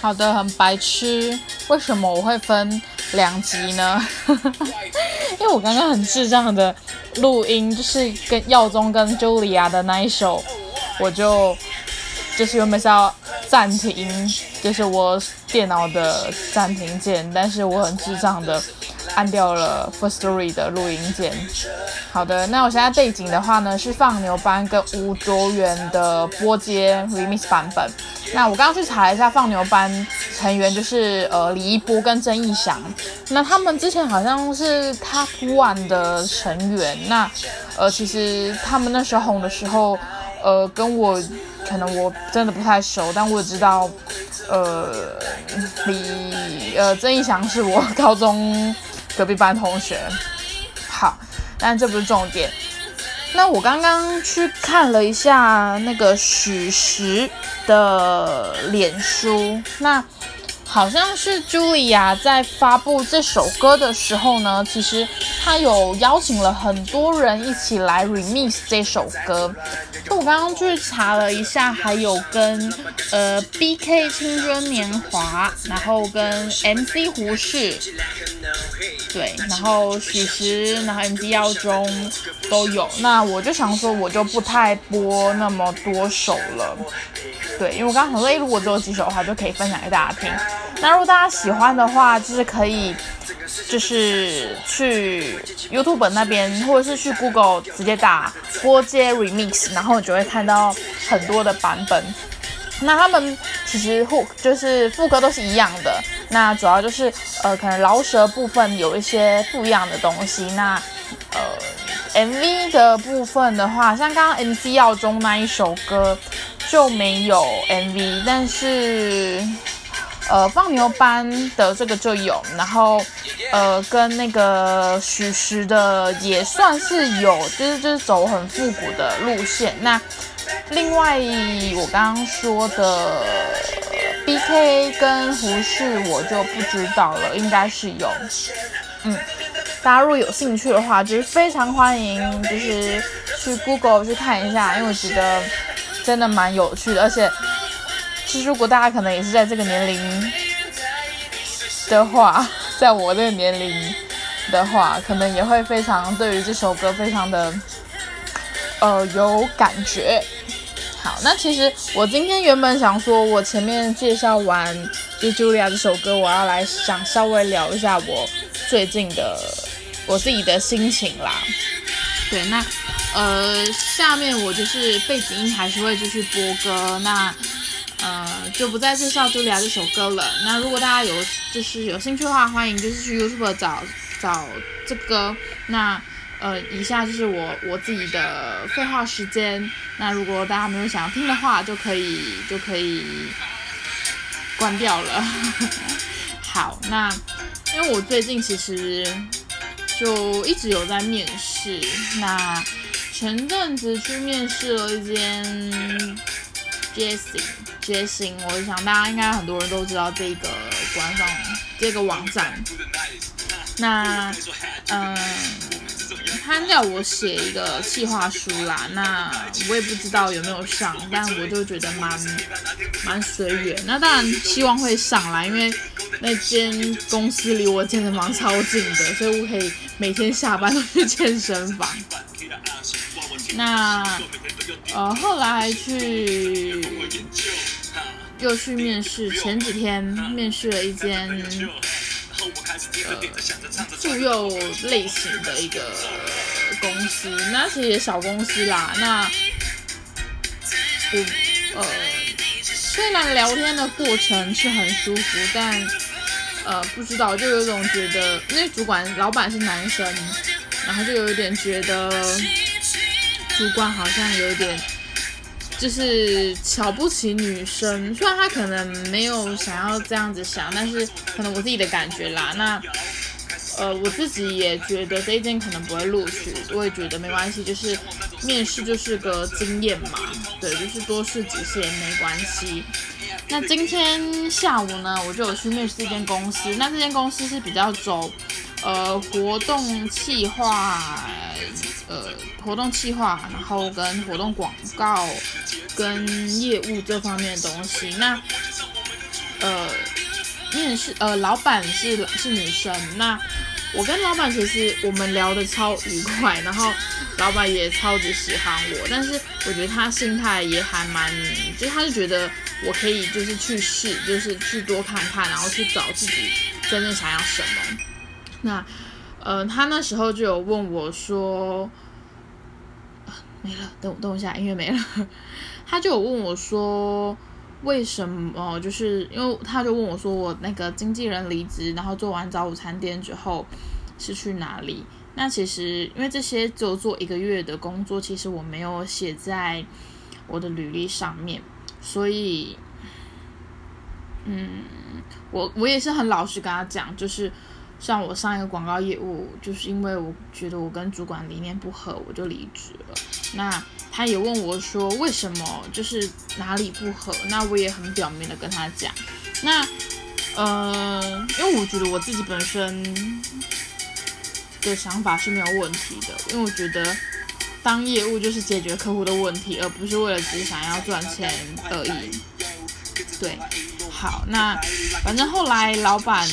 好的，很白痴。为什么我会分两集呢？因为我刚刚很智障的录音，就是跟耀宗跟茱莉亚的那一首，我就就是原本是要暂停，就是我电脑的暂停键，但是我很智障的。按掉了 First Story 的录音键。好的，那我现在背景的话呢，是放牛班跟吴卓源的波街 Remix 版本。那我刚刚去查了一下，放牛班成员就是呃李一波跟曾义祥。那他们之前好像是 Top One 的成员。那呃其实他们那时候红的时候，呃跟我可能我真的不太熟，但我知道呃李呃曾义祥是我高中。隔壁班同学，好，但这不是重点。那我刚刚去看了一下那个许石的脸书，那。好像是茱莉亚在发布这首歌的时候呢，其实她有邀请了很多人一起来 remix 这首歌。就我刚刚去查了一下，还有跟呃 BK 青春年华，然后跟 MC 胡适，对，然后许石，然后 MD 耀中都有。那我就想说，我就不太播那么多首了。对，因为我刚刚想说，哎，如果只有几首的话，就可以分享给大家听。那如果大家喜欢的话，就是可以，就是去 YouTube 那边，或者是去 Google 直接打波街 Remix，然后你就会看到很多的版本。那他们其实副就是副歌都是一样的，那主要就是呃，可能饶舌部分有一些不一样的东西。那呃，MV 的部分的话，像刚刚 MC 耀中那一首歌。就没有 MV，但是呃放牛班的这个就有，然后呃跟那个许石的也算是有，就是就是走很复古的路线。那另外我刚刚说的 BK 跟胡适我就不知道了，应该是有。嗯，大家如果有兴趣的话，就是非常欢迎，就是去 Google 去看一下，因为我觉得。真的蛮有趣的，而且其实如果大家可能也是在这个年龄的话，在我这个年龄的话，可能也会非常对于这首歌非常的呃有感觉。好，那其实我今天原本想说，我前面介绍完就 Julia 这首歌，我要来想稍微聊一下我最近的我自己的心情啦。对，那。呃，下面我就是背景音还是会继续播歌，那呃就不再介绍茱莉亚这首歌了。那如果大家有就是有兴趣的话，欢迎就是去 YouTube 找找这歌。那呃，以下就是我我自己的废话时间。那如果大家没有想要听的话，就可以就可以关掉了。好，那因为我最近其实就一直有在面试，那。前阵子去面试了一间 Jesse Jesse，我想大家应该很多人都知道这个官方这个网站。那嗯，他叫我写一个企划书啦，那我也不知道有没有上，但我就觉得蛮蛮随缘。那当然希望会上来，因为那间公司离我健身房超近的，所以我可以每天下班都去健身房。那呃，后来去又去面试，前几天面试了一间呃妇幼类型的一个公司，那其实也小公司啦。那我呃，虽然聊天的过程是很舒服，但呃不知道就有一种觉得，因为主管老板是男生，然后就有一点觉得。主管好像有点，就是瞧不起女生。虽然他可能没有想要这样子想，但是可能我自己的感觉啦。那，呃，我自己也觉得这一件可能不会录取，我也觉得没关系，就是面试就是个经验嘛。对，就是多试几次也没关系。那今天下午呢，我就有去面试这间公司。那这间公司是比较走，呃，活动企划。呃，活动计划，然后跟活动广告，跟业务这方面的东西。那呃，面试呃，老板是是女生，那我跟老板其实我们聊的超愉快，然后老板也超级喜欢我，但是我觉得他心态也还蛮，就是他就觉得我可以就是去试，就是去多看看，然后去找自己真正想要什么。那呃，他那时候就有问我说，没了，等等我一下，音乐没了。他就有问我说。为什么？就是因为他就问我说，我那个经纪人离职，然后做完早午餐店之后是去哪里？那其实因为这些只有做一个月的工作，其实我没有写在我的履历上面，所以，嗯，我我也是很老实跟他讲，就是像我上一个广告业务，就是因为我觉得我跟主管理念不合，我就离职了。那他也问我说为什么就是哪里不合，那我也很表面的跟他讲，那呃，因为我觉得我自己本身的想法是没有问题的，因为我觉得当业务就是解决客户的问题，而不是为了只想要赚钱而已，对。好，那反正后来老板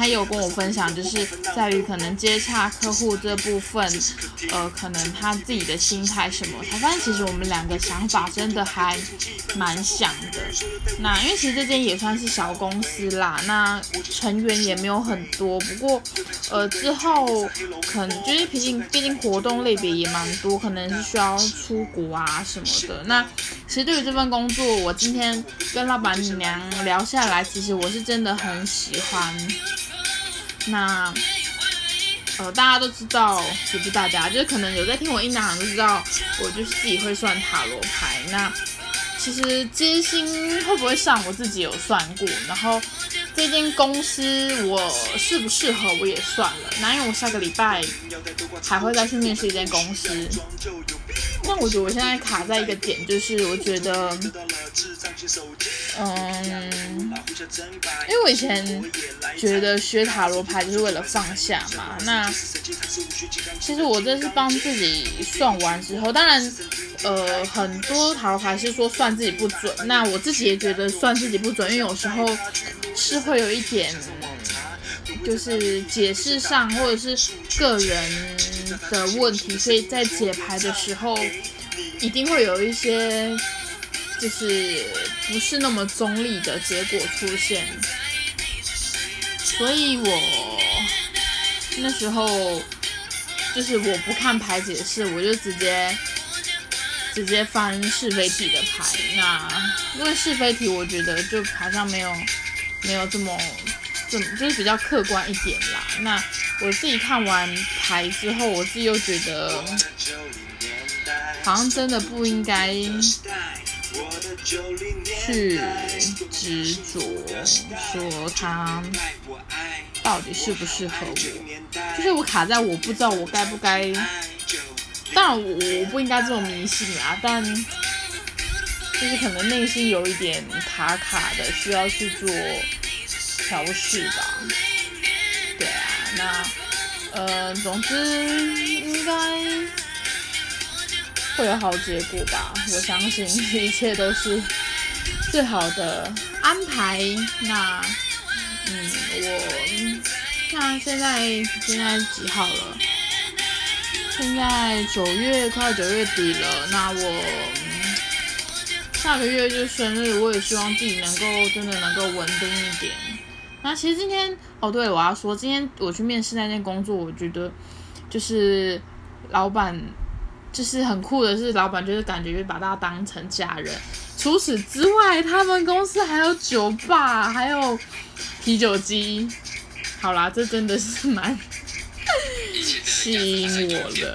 他有跟我分享，就是在于可能接洽客户这部分，呃，可能他自己的心态什么，他发现其实我们两个想法真的还蛮像的。那因为其实这间也算是小公司啦，那成员也没有很多，不过呃之后可能就是毕竟毕竟活动类别也蛮多，可能是需要出国啊什么的。那其实对于这份工作，我今天跟老板娘聊。下来，其实我是真的很喜欢。那呃，大家都知道，也不是大家，就是可能有在听我音档都知道，我就是自己会算塔罗牌。那其实金星会不会上，我自己有算过。然后这间公司我适不适合，我也算了。那因为我下个礼拜还会再去面试一间公司。那我觉得我现在卡在一个点，就是我觉得。嗯，因为我以前觉得学塔罗牌就是为了放下嘛。那其实我这是帮自己算完之后，当然，呃，很多塔罗牌是说算自己不准。那我自己也觉得算自己不准，因为有时候是会有一点，就是解释上或者是个人的问题，所以在解牌的时候一定会有一些。就是不是那么中立的结果出现，所以我那时候就是我不看牌解释，我就直接直接翻是非题的牌。那因为是非题，我觉得就牌上没有没有这么这就是比较客观一点啦。那我自己看完牌之后，我自己又觉得好像真的不应该。去执着说他到底适不适合我，就是我卡在我不知道我该不该，当然我我不应该这么迷信啊，但就是可能内心有一点卡卡的，需要去做调试吧。对啊，那呃，总之应该。会有好结果吧，我相信一切都是最好的安排。那，嗯，我那现在现在几号了？现在九月快九月底了。那我下个月就生日，我也希望自己能够真的能够稳定一点。那其实今天哦，对，我要说，今天我去面试那件工作，我觉得就是老板。就是很酷的是，老板就是感觉就把大家当成家人。除此之外，他们公司还有酒吧，还有啤酒机。好啦，这真的是蛮吸引我的。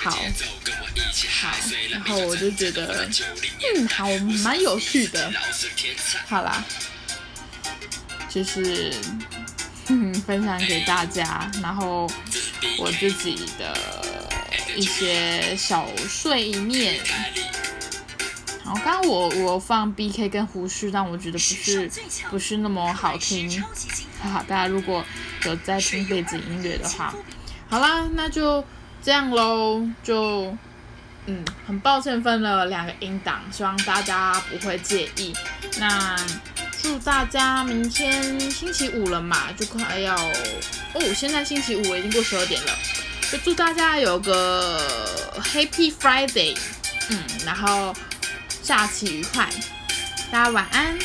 好，好，然后我就觉得，嗯，好，蛮有趣的。好啦，就是嗯，分享给大家，然后我自己的。一些小碎念。然后刚刚我我放 B K 跟胡须，但我觉得不是不是那么好听。好，大家如果有在听背景音乐的话，好啦，那就这样喽。就嗯，很抱歉分了两个音档，希望大家不会介意。那祝大家明天星期五了嘛，就快要哦，现在星期五已经过十二点了，就祝大家有个 Happy Friday，嗯，然后假期愉快，大家晚安。